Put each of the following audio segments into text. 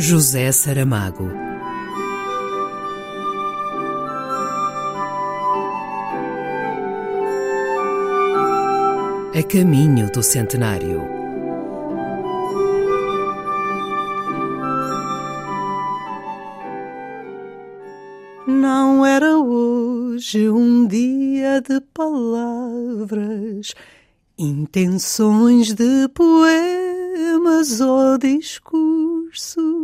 José Saramago. A caminho do centenário. Não era hoje um dia de palavras, intenções de poemas ou discursos,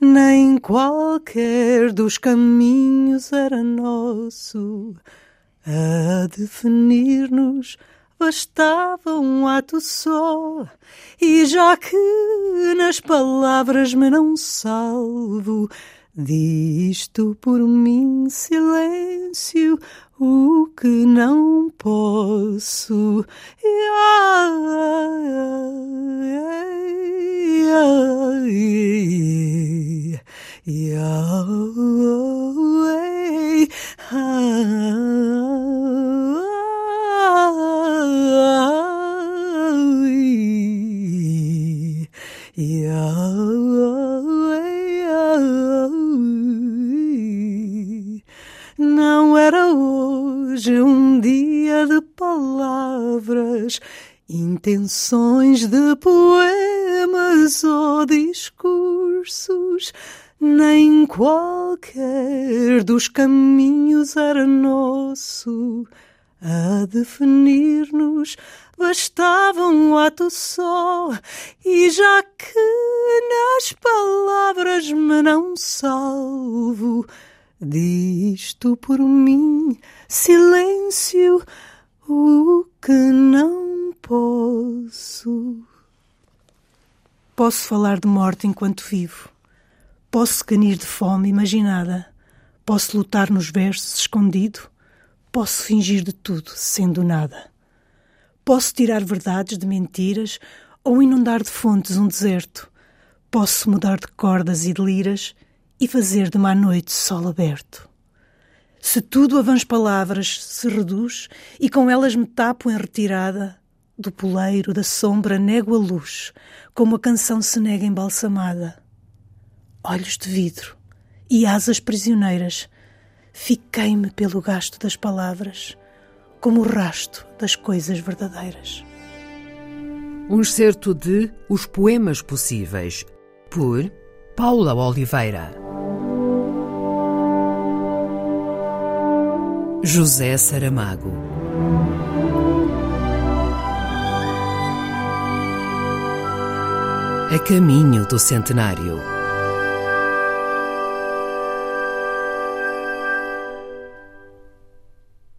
nem qualquer dos caminhos era nosso a definir-nos bastava um ato só, e já que nas palavras me não salvo, disto por mim silêncio o que não posso. Não era hoje um dia de palavras, intenções de poemas ou discursos, nem qualquer dos caminhos era nosso a definir-nos bastava um ato só, e já que nas palavras me não salvo, disto por mim silêncio o que não posso. Posso falar de morte enquanto vivo, posso canir de fome imaginada, posso lutar nos versos escondido, posso fingir de tudo sendo nada. Posso tirar verdades de mentiras ou inundar de fontes um deserto. Posso mudar de cordas e de liras e fazer de má noite sol aberto. Se tudo a vãs palavras se reduz e com elas me tapo em retirada, do poleiro da sombra nego a luz, como a canção se nega embalsamada. Olhos de vidro e asas prisioneiras, fiquei-me pelo gasto das palavras como o rasto das coisas verdadeiras. Um excerto de Os Poemas Possíveis, por Paula Oliveira. José Saramago. A caminho do centenário.